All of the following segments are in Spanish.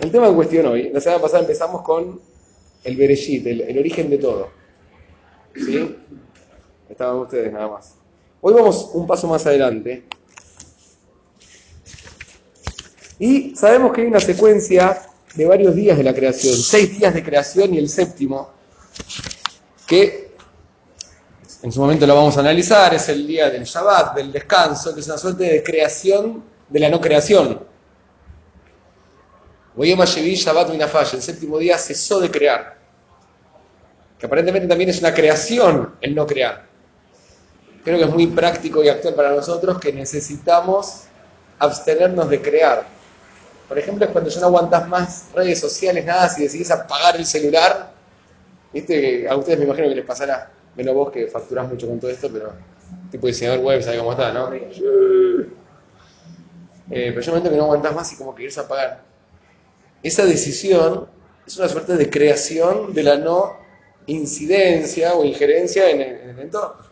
el tema en cuestión hoy, la semana pasada empezamos con el Bereshit, el, el origen de todo. ¿Sí? Estaban ustedes nada más. Hoy vamos un paso más adelante. Y sabemos que hay una secuencia de varios días de la creación, seis días de creación y el séptimo, que en su momento lo vamos a analizar, es el día del Shabbat, del descanso, que es una suerte de creación de la no creación. Shabbat el séptimo día cesó de crear, que aparentemente también es una creación el no crear. Creo que es muy práctico y actual para nosotros que necesitamos abstenernos de crear por ejemplo, es cuando ya no aguantas más redes sociales, nada, si decidís apagar el celular. Viste, a ustedes me imagino que les pasará, menos vos que facturás mucho con todo esto, pero tipo diseñador web, sabe cómo está, ¿no? Eh, pero yo momento que no aguantás más y como que querés apagar. Esa decisión es una suerte de creación de la no incidencia o injerencia en el, en el entorno.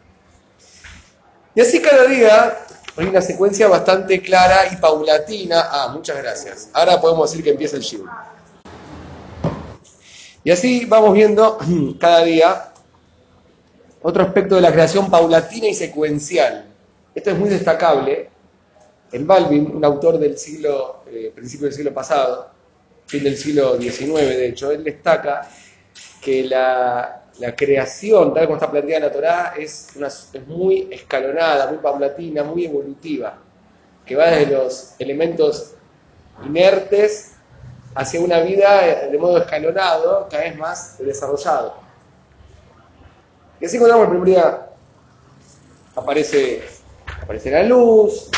Y así cada día hay una secuencia bastante clara y paulatina. Ah, muchas gracias. Ahora podemos decir que empieza el shiur. Y así vamos viendo cada día otro aspecto de la creación paulatina y secuencial. Esto es muy destacable. El Balvin, un autor del siglo, eh, principio del siglo pasado, fin del siglo XIX, de hecho, él destaca que la, creación, tal como está planteada en la Torá, es, es muy escalonada, muy paulatina, muy evolutiva, que va desde los elementos inertes hacia una vida de modo escalonado, cada vez más desarrollado. Y así cuando el primer día aparece, aparece la luz,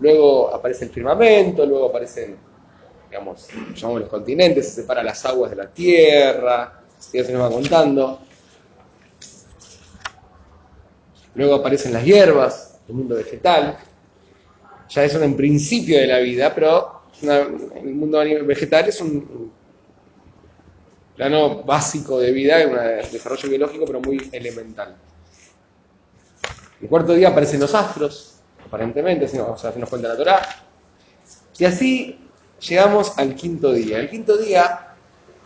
luego aparece el firmamento, luego aparecen, llamamos los continentes, se separan las aguas de la tierra, y se nos va contando. Luego aparecen las hierbas, el mundo vegetal. Ya eso en principio de la vida, pero el mundo vegetal es un plano básico de vida, un desarrollo biológico, pero muy elemental. El cuarto día aparecen los astros, aparentemente, si nos, nos cuenta la Torah. Y así llegamos al quinto día. El quinto día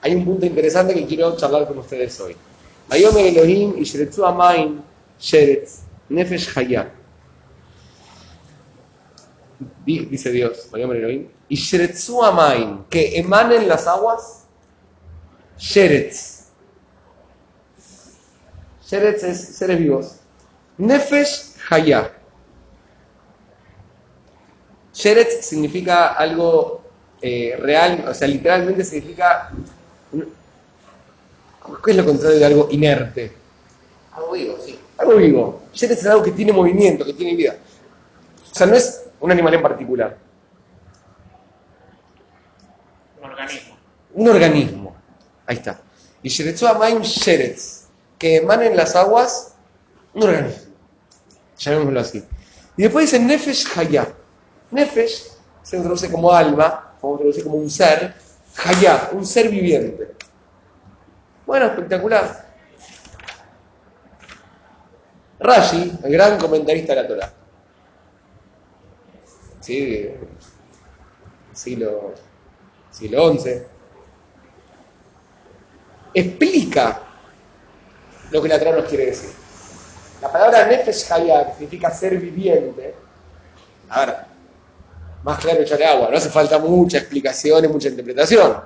hay un punto interesante que quiero charlar con ustedes hoy. Ayome Elohim y Sheretzu Amain Sheretz Nefesh Hayah. Dice Dios, Ayome Elohim. Y Sheretzu Amain, que emanen las aguas. Sheretz. Sheretz es seres vivos. Nefesh Hayah. Sheretz significa algo eh, real, o sea, literalmente significa ¿Qué es lo contrario de algo inerte? Algo vivo, sí. Algo vivo. Yeres es algo que tiene movimiento, que tiene vida. O sea, no es un animal en particular. Un organismo. Un organismo. Ahí está. Y Sheretzu Amaim Sheretz, que emanen las aguas, un organismo. Llamémoslo así. Y después dice Nefesh Hayah. Nefesh se traduce como alma, se traduce como un ser. Hayah, un ser viviente. Bueno, espectacular. Rashi, el gran comentarista de la Torah. ¿Sí? Siglo, siglo XI. Explica lo que la Torah nos quiere decir. La palabra Nefesh Hayah, que significa ser viviente, a ver, más claro echarle agua, no hace falta mucha explicación y mucha interpretación.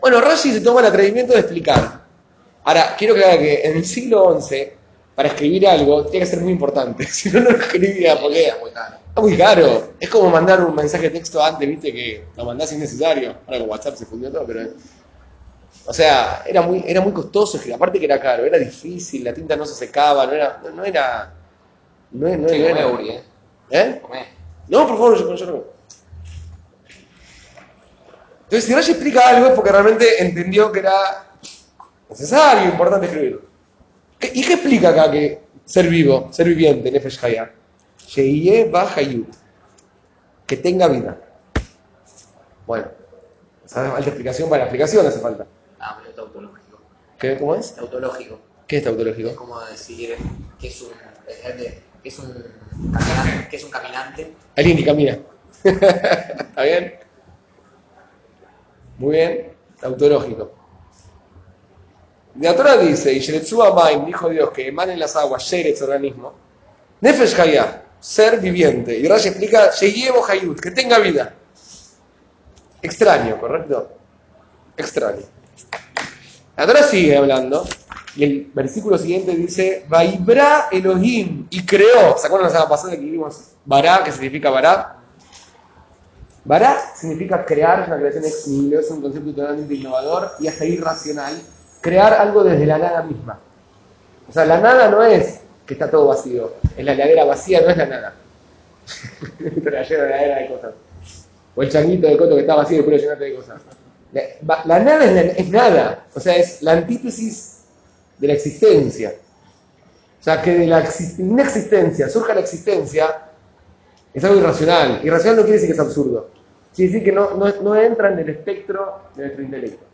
Bueno, Rashi se toma el atrevimiento de explicar. Ahora, quiero que haga que en el siglo XI, para escribir algo, tiene que ser muy importante. Si no, no lo escribía porque Es muy caro. está muy caro. Es como mandar un mensaje de texto antes, viste, que lo mandás innecesario. Ahora con WhatsApp se fundió todo, pero... O sea, era muy, era muy costoso, aparte que era caro, era difícil, la tinta no se secaba, no era... No, era no, no, Sí, no comé, era- Uri, ¿eh? ¿Eh? Comé. No, por favor, yo, yo no. Entonces, si Rashi explica algo es porque realmente entendió que era necesario, importante escribirlo. ¿Qué- ¿Y qué explica acá que ser vivo, ser viviente, Nefesh Hayah? Que tenga vida. Bueno, hace falta explicación para la explicación, hace falta. Ah, pero es tautológico. ¿Qué, ¿Cómo es? Tautológico. ¿Qué es Es tautológico? como decir que es un, que es un caminante. Que es un caminante. Alguien que camina. ¿Está bien? Muy bien, tautológico. La Torah dice, y Amaim, dijo Dios, que emanen las aguas, Sheretz, organismo, Nefesh Hayah, ser viviente. Y Rashi explica, Sheyevo Hayut, que tenga vida. Extraño, ¿correcto? Extraño. La Torah sigue hablando, y el versículo siguiente dice, Vaibra Elohim, y creó. ¿Se acuerdan la semana pasada que vimos Bará, que significa Bará? Bará significa crear, es una creación ex nihilo, es un concepto totalmente innovador y hasta irracional. Crear algo desde la nada misma. O sea, la nada no es que está todo vacío. En la heladera vacía no es la nada. Te la llena la heladera de cosas. O el changuito de coto que está vacío y después lo llenaste de cosas. La, nada es, es nada. O sea, es la antítesis de la existencia. O sea, que de la exi- inexistencia surja la existencia es algo irracional. Irracional no quiere decir que es absurdo. Quiere decir que no, no, no entra en el espectro de nuestro intelecto.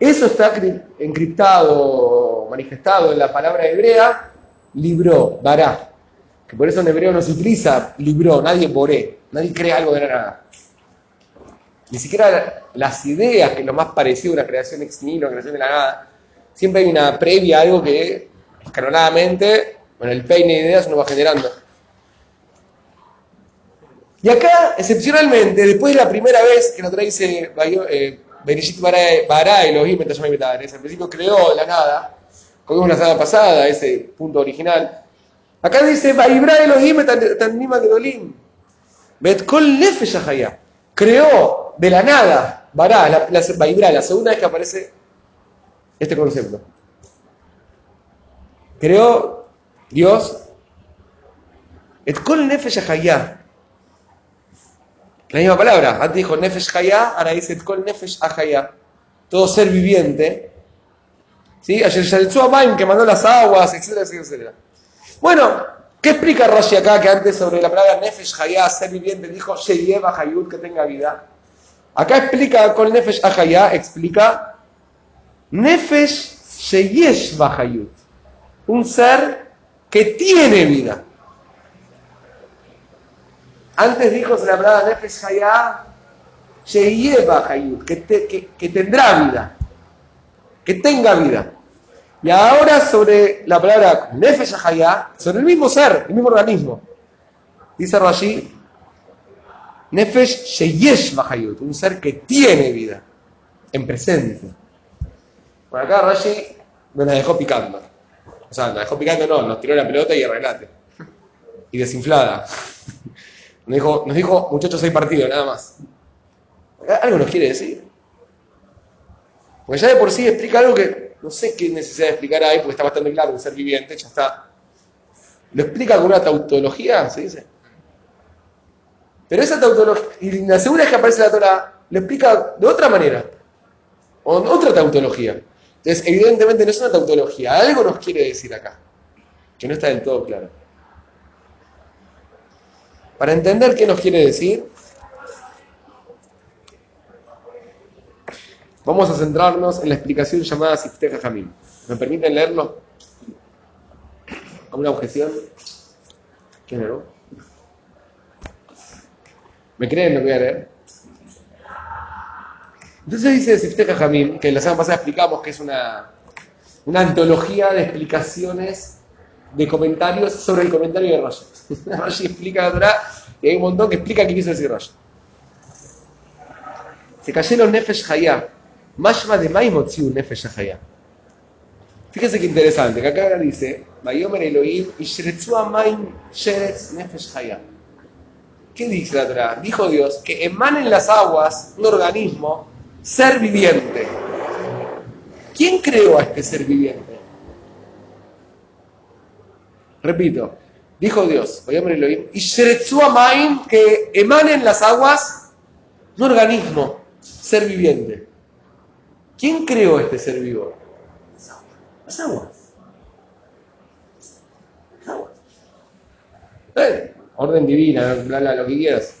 Eso está cri- encriptado, manifestado en la palabra hebrea, libró, bará. Que por eso en hebreo no se utiliza libró, nadie boré, nadie crea algo de la nada. Ni siquiera las ideas, que es lo más parecido a una creación ex nihilo, creación de la nada, siempre hay una previa, algo que escalonadamente, con el peine de ideas uno va generando. Y acá, excepcionalmente, después de la primera vez que la Torah dice eh, Bereshit bara Elohim Hashem Betares, al principio creó la nada, como la semana pasada, ese punto original. Acá dice Vaibra Elohim Tanima Gedolim. Bet Kol Nefesh. Creó de la nada, bara, la, la, la segunda vez que aparece este concepto. Creó Dios Et Kol Nefesh Haya. La misma palabra. Antes dijo Nefesh Haya, ahora dice Kol Nefesh Haya. Todo ser viviente. ¿Sí? Ayer que mandó las aguas, etcétera, etcétera. Bueno, ¿qué explica Rashi acá que antes sobre la palabra Nefesh Haya, ser viviente, dijo Sheyeva Hayut, que tenga vida? Acá explica Kol Nefesh Haya, explica Nefesh Sheyesh Hayut. Un ser que tiene vida. Antes dijo sobre la palabra Nefesh Hayah, Sheyeva Hayut, que, que, tendrá vida, que tenga vida. Y ahora sobre la palabra Nefesh Hayah, sobre el mismo ser, el mismo organismo. Dice Rashi, Nefesh Sheyesh Hayut, un ser que tiene vida, en presente. Bueno, acá Rashi nos la dejó picando. O sea, nos dejó picando no, nos tiró la pelota y arreglate. Y desinflada. Nos dijo, nos dijo, muchachos, hay partido, nada más. Algo nos quiere decir. Porque ya de por sí explica algo que no sé qué necesidad de explicar hay, porque está bastante claro, un ser viviente, ya está. Lo explica con una tautología, se dice. Pero esa tautología, y la segunda vez que aparece la Torah, lo explica de otra manera. O otra tautología. Entonces, evidentemente no es una tautología, algo nos quiere decir acá, que no está del todo claro. Para entender qué nos quiere decir, vamos a centrarnos en la explicación llamada Sifteh Jamim. ¿Me permiten leerlo? ¿Alguna objeción? ¿Quién no? ¿Me creen lo que voy a leer? Entonces dice Sifteh Jamim, que la semana pasada explicamos que es una, una antología de explicaciones de comentarios sobre el comentario de Rashi. Rashi explica Torah y hay un montón que explica qué quiso decir Rashi. Se cayeron Nefesh Hayah. Mashma de Maimotziu Nefesh Hayah. Fíjense qué interesante, que acá dice, Vayomer Elohim Amaim Sheretz Nefesh Hayah. ¿Qué dice la Torah? Dijo Dios que emanen las aguas un organismo, ser viviente. ¿Quién creó a este ser viviente? Repito, dijo Dios, Vayomer Elohim, y Sheretzu Amaim que emanen las aguas un organismo, ser viviente. ¿Quién creó este ser vivo? Las aguas. Las aguas. Eh, orden divina, lo que quieras.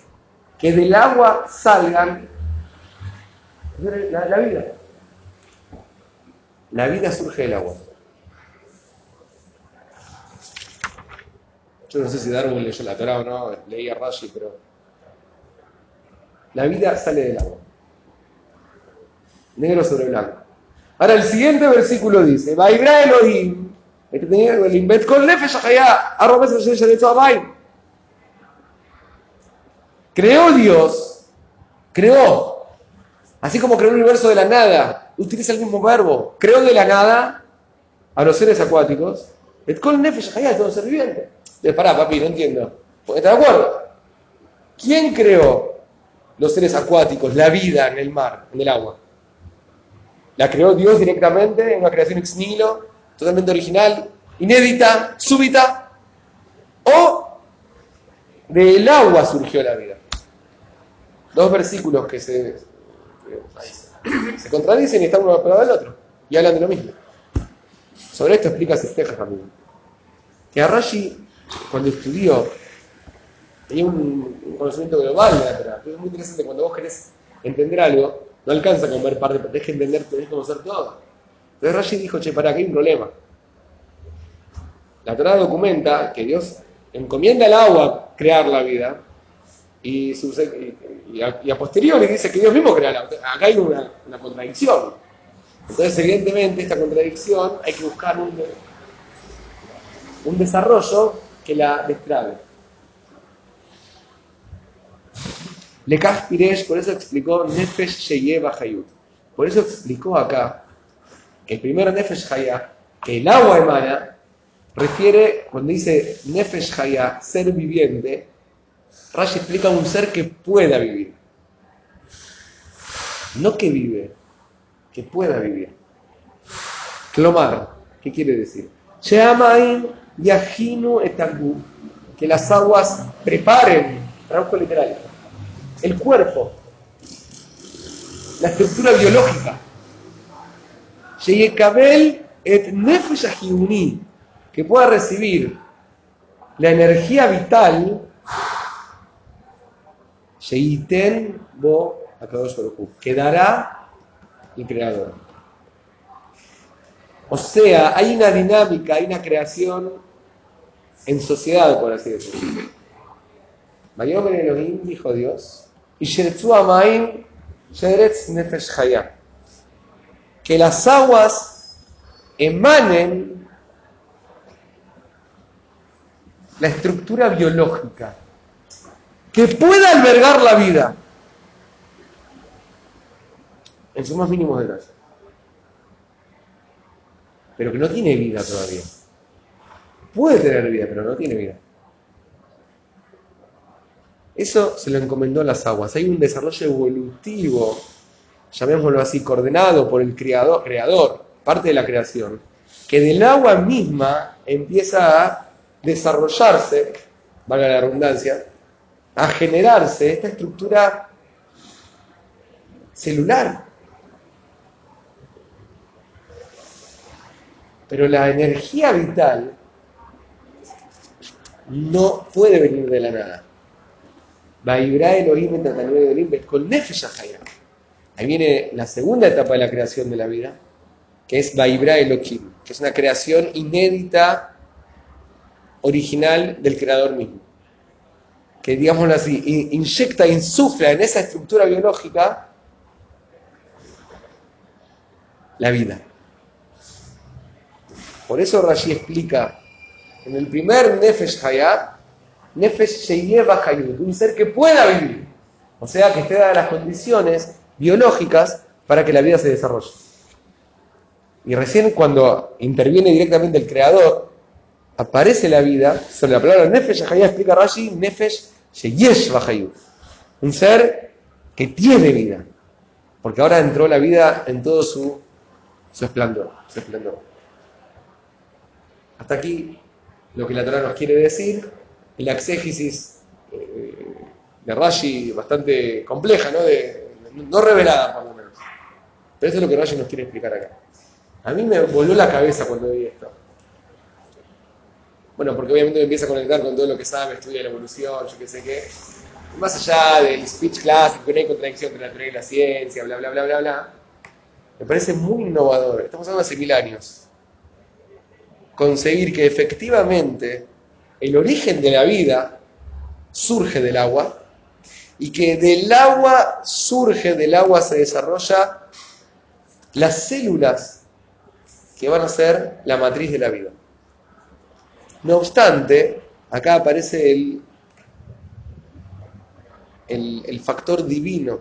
Que del agua salgan la, vida. La vida surge del agua. Yo no sé si Darwin leyó la Torah o no, leía Rashi, pero la vida sale del agua. negro sobre blanco. Ahora el siguiente versículo dice, Vaibra Elohim, este tenía el invent con Creó Dios, creó, así como creó el universo de la nada, utiliza el mismo verbo, creó de la nada a los seres acuáticos, et nefesh todo ser viviente. Pará, papi, no entiendo. ¿Estás de acuerdo? ¿Quién creó los seres acuáticos, la vida en el mar, en el agua? La creó Dios directamente en una creación ex nihilo, totalmente original, inédita, súbita, o del agua surgió la vida. Dos versículos que se, se contradicen y están uno pegado al otro y hablan de lo mismo. Sobre esto explica Sesteja también. Que a Rashi, cuando estudió, tenía un, conocimiento global de la Torah. Es muy interesante cuando vos querés entender algo, no alcanza con ver parte, tenés que entender, tenés que conocer todo. Entonces Rashi dijo, che, para, que hay un problema. La Torah documenta que Dios encomienda al agua crear la vida y, a, posteriori dice que Dios mismo crea la. Acá hay una, contradicción. Entonces, evidentemente, esta contradicción hay que buscar un, un desarrollo que la destrabe. Le Piresh, por eso explicó Nefesh Sheyeva Hayut. Por eso explicó acá que el primer Nefesh Haya, que el agua emana, refiere, cuando dice Nefesh Haya, ser viviente, Rashi explica un ser que pueda vivir. No que vive, que pueda vivir. Clomar, ¿qué quiere decir? Yahinu que las aguas preparen, tradujo literal, el cuerpo, la estructura biológica. Et que pueda recibir la energía vital, Sheiten bo que dará el creador. O sea, hay una dinámica, hay una creación en sociedad, por así decirlo. Mayomer Elohim dijo Dios, y Nefesh Que las aguas emanen la estructura biológica que pueda albergar la vida en sus más mínimos detalles. Pero que no tiene vida todavía. Puede tener vida, pero no tiene vida. Eso se lo encomendó a las aguas. Hay un desarrollo evolutivo, llamémoslo así, coordenado por el creador, creador, parte de la creación, que del agua misma empieza a desarrollarse, valga la redundancia, a generarse esta estructura celular. Pero la energía vital no puede venir de la nada. Elohim con Ahí viene la segunda etapa de la creación de la vida, que es Vaibra Elohim, que es una creación inédita, original del creador mismo. Que, digámoslo así, inyecta, insufla en esa estructura biológica la vida. Por eso Rashi explica en el primer Nefesh Hayat Nefesh Sheyeva Hayut, un ser que pueda vivir. O sea, que esté dadas las condiciones biológicas para que la vida se desarrolle. Y recién cuando interviene directamente el creador, aparece la vida, sobre la palabra Nefesh Hayut explica Rashi, Nefesh Sheyesh Hayut. Un ser que tiene vida. Porque ahora entró la vida en todo su, su esplendor. Hasta aquí lo que la Torah nos quiere decir la exégesis eh, de Rashi bastante compleja, ¿no? no revelada por lo menos. Pero eso es lo que Rashi nos quiere explicar acá. A mí me voló la cabeza cuando vi esto. Bueno, porque obviamente me empieza a conectar con todo lo que sabe, estudia la evolución, yo qué sé qué. más allá del speech clásico, que no hay contradicción entre la teoría y la ciencia, bla, bla, bla, bla, bla, me parece muy innovador. Estamos hablando hace mil años. Conseguir que efectivamente el origen de la vida surge del agua y que del agua surge, del agua se desarrolla las células que van a ser la matriz de la vida. No obstante, acá aparece el, el, factor divino,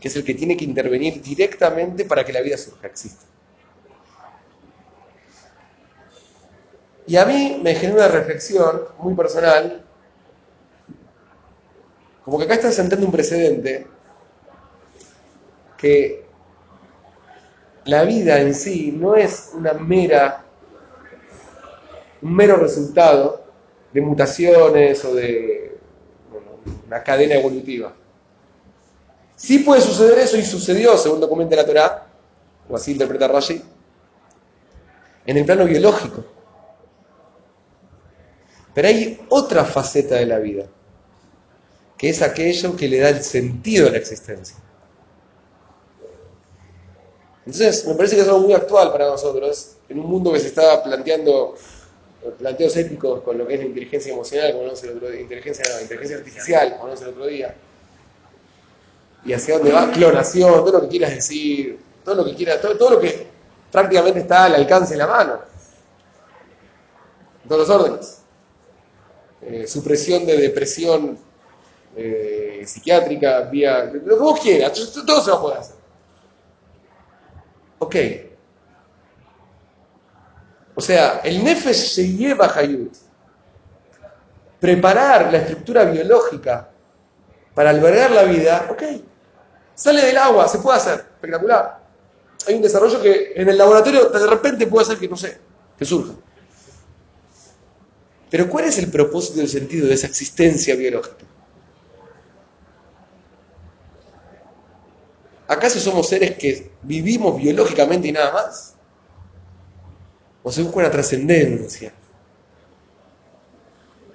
que es el que tiene que intervenir directamente para que la vida surja, exista. Y a mí me genera una reflexión muy personal, como que acá está sentando un precedente que la vida en sí no es una mera, un mero resultado de mutaciones o de una cadena evolutiva. Sí puede suceder eso y sucedió, según documenta la Torah, o así interpreta Rashi, en el plano biológico. Pero hay otra faceta de la vida, que es aquello que le da el sentido a la existencia. Entonces, me parece que es algo muy actual para nosotros, en un mundo que se está planteando planteos éticos con lo que es la inteligencia emocional, como hablamos el otro día, inteligencia, inteligencia artificial, como el otro día, y hacia dónde va, clonación, todo lo que quieras decir, todo lo que quieras, todo, lo que prácticamente está al alcance de la mano, todos los órdenes. Eh, supresión de depresión eh, psiquiátrica, vía, lo que vos quieras, todo se va a poder hacer. Ok. O sea, el Nefesh se lleva Hayut. Preparar la estructura biológica para albergar la vida, ok. Sale del agua, se puede hacer, espectacular. Hay un desarrollo que en el laboratorio de repente puede hacer que, no sé, que surja. Pero ¿cuál es el propósito y el sentido de esa existencia biológica? ¿Acaso somos seres que vivimos biológicamente y nada más? ¿O se busca una trascendencia?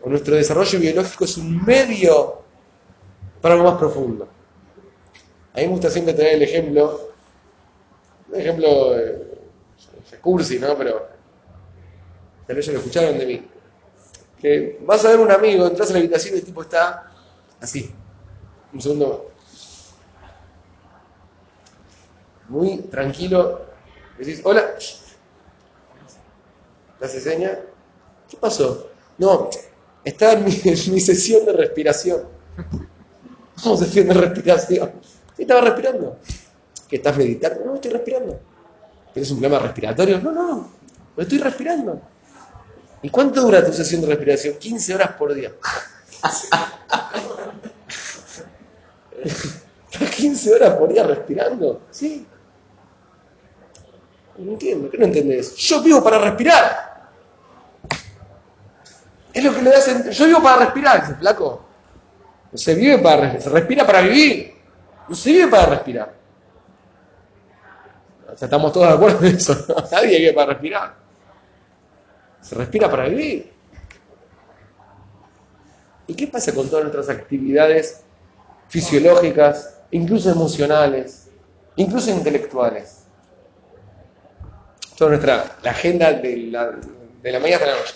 ¿O nuestro desarrollo biológico es un medio para algo más profundo? A mí me gusta siempre tener el ejemplo, un ejemplo eh, cursi, ¿no? Pero tal vez ya lo escucharon de mí. Que vas a ver un amigo, entras a la habitación y el tipo está así. Un segundo, muy tranquilo, decís, hola, ¿te hace seña? ¿Qué pasó? No, estaba en mi, sesión de respiración. ¿Cómo sesión de respiración? Sí, estaba respirando. ¿Que estás meditando? No, estoy respirando. ¿Tienes un problema respiratorio? No, no, estoy respirando. ¿Y cuánto dura tu sesión de respiración? 15 horas por día. 15 horas por día respirando? Sí. No entiendo, ¿qué no entendés? Yo vivo para respirar. Es lo que le da sentido. Yo vivo para respirar, dice flaco. No se vive para se respira para vivir. No se vive para respirar. O sea, estamos todos de acuerdo en eso. Nadie vive para respirar. Se respira para vivir. ¿Y qué pasa con todas nuestras actividades fisiológicas, incluso emocionales, incluso intelectuales? toda nuestra la agenda de la, de la mañana hasta la noche.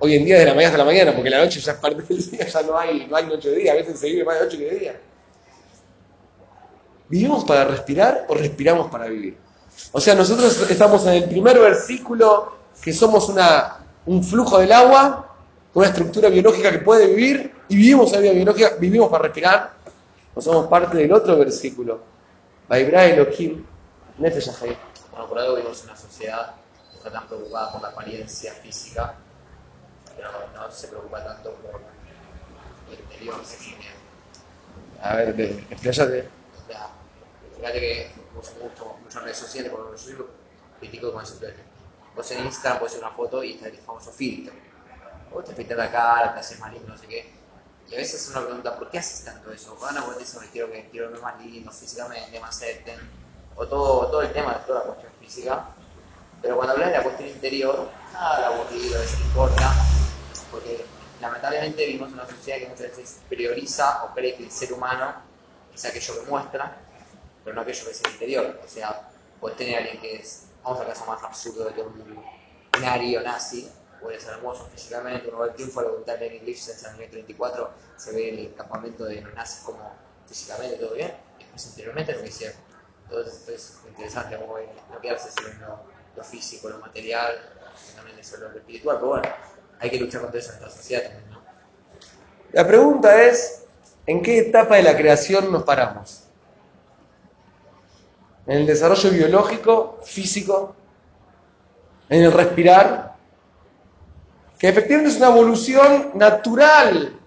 Hoy en día de la mañana hasta la mañana, porque la noche ya es parte del día, ya no hay, no hay noche de día, a veces se vive más de noche que de día. ¿Vivimos para respirar o respiramos para vivir? O sea, nosotros estamos en el primer versículo, que somos una, un flujo del agua, una estructura biológica que puede vivir, y vivimos la vida biológica, vivimos para respirar, o somos parte del otro versículo. Vaibra Elohim, Nefesh en una sociedad que está tan preocupada por la apariencia física, pero no se preocupa tanto por el interior A ver, expláyate. Fíjate que uso mucho, muchas redes sociales, por yo soy critico con ese Vos en Instagram puedes hacer una foto y está el famoso filtro. Vos te pintas la cara, te haces más lindo, no sé qué. Y a veces es una pregunta, ¿por qué haces tanto eso? Bueno, vos me quiero, que quiero verme más lindo físicamente, más acepten o todo, todo el tema de toda la cuestión física, pero cuando hablas de la cuestión interior, nada aburrido, les importa, lamentablemente vivimos en una sociedad que muchas veces prioriza o cree que el ser humano es aquello que muestra, pero no aquello que es el interior. O sea, puedes tener a alguien que es, vamos al caso más absurdo de todo el mundo, un nazi, puede ser hermoso físicamente, uno va al triunfo a la voluntad de English en el año 34, se ve el campamento de los nazis como físicamente todo bien, y después interiormente lo que hicieron Entonces es interesante como no quedarse solo lo, lo físico, lo material, también eso lo espiritual, pero bueno, hay que luchar contra eso en esta sociedad también. La pregunta es, ¿en qué etapa de la creación nos paramos? ¿En el desarrollo biológico, físico? ¿En el respirar? Que efectivamente es una evolución natural,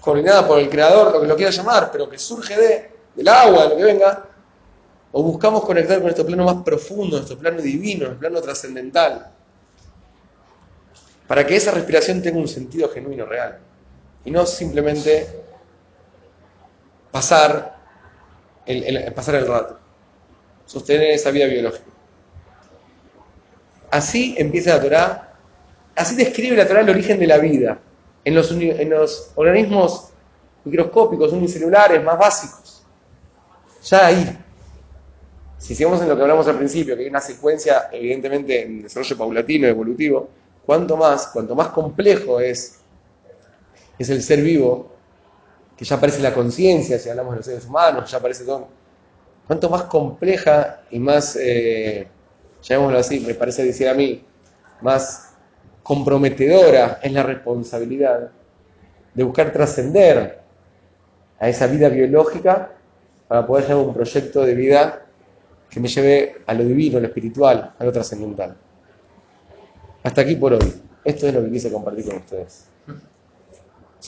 coordinada por el creador, lo que lo quiera llamar, pero que surge de, del agua, de lo que venga, o buscamos conectar con nuestro plano más profundo, nuestro plano divino, nuestro plano trascendental, para que esa respiración tenga un sentido genuino, real, y no simplemente pasar el, pasar el rato, sostener esa vida biológica. Así empieza la Torah, así describe la Torah el origen de la vida en los, en los organismos microscópicos, unicelulares, más básicos. Ya ahí. Si sigamos en lo que hablamos al principio, que hay una secuencia, evidentemente, en desarrollo paulatino, evolutivo, cuanto más, cuanto más complejo es, es el ser vivo, que ya aparece la conciencia, si hablamos de los seres humanos, ya aparece todo. Cuanto más compleja y más, eh, llamémoslo así, me parece decir a mí, más comprometedora es la responsabilidad de buscar trascender a esa vida biológica para poder llevar un proyecto de vida que me lleve a lo divino, a lo espiritual, a lo trascendental. Hasta aquí por hoy. Esto es lo que quise compartir con ustedes.